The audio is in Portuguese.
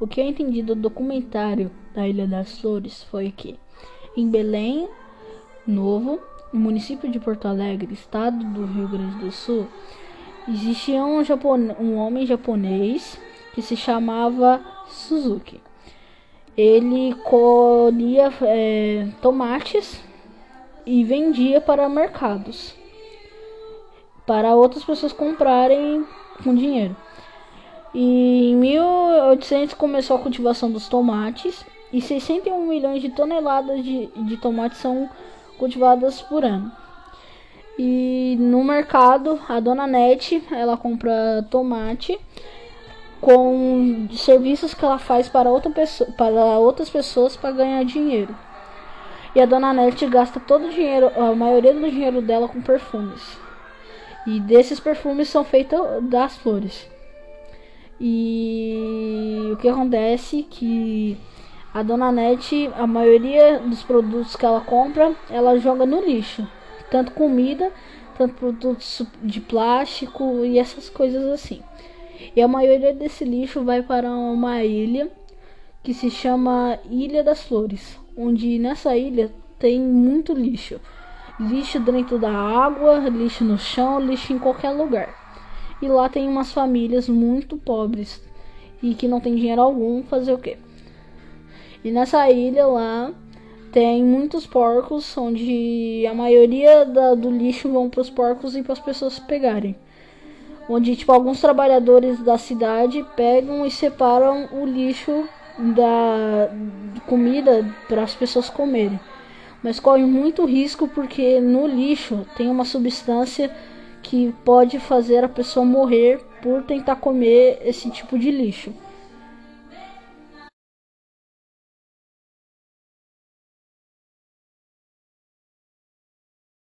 O que eu entendi do documentário da Ilha das Flores foi que em Belém Novo, no município de Porto Alegre, estado do Rio Grande do Sul, existia um, um homem japonês que se chamava Suzuki. Ele colhia é, tomates e vendia para mercados para outras pessoas comprarem com dinheiro. E em 1800 começou a cultivação dos tomates e 61 milhões de toneladas de, de tomates são cultivadas por ano. E no mercado, a dona Nete, ela compra tomate com serviços que ela faz para, outra pessoa, para outras pessoas para ganhar dinheiro. E a dona Nete gasta todo o dinheiro, a maioria do dinheiro dela com perfumes. E desses perfumes são feitos das flores. E o que acontece que a dona Nete, a maioria dos produtos que ela compra, ela joga no lixo. Tanto comida, tanto produtos de plástico e essas coisas assim. E a maioria desse lixo vai para uma ilha que se chama Ilha das Flores, onde nessa ilha tem muito lixo. Lixo dentro da água, lixo no chão, lixo em qualquer lugar. E lá tem umas famílias muito pobres e que não tem dinheiro algum fazer o quê? E nessa ilha lá tem muitos porcos, onde a maioria da, do lixo vão para os porcos e para as pessoas pegarem. Onde tipo alguns trabalhadores da cidade pegam e separam o lixo da comida para as pessoas comerem. Mas corre muito risco porque no lixo tem uma substância que pode fazer a pessoa morrer por tentar comer esse tipo de lixo.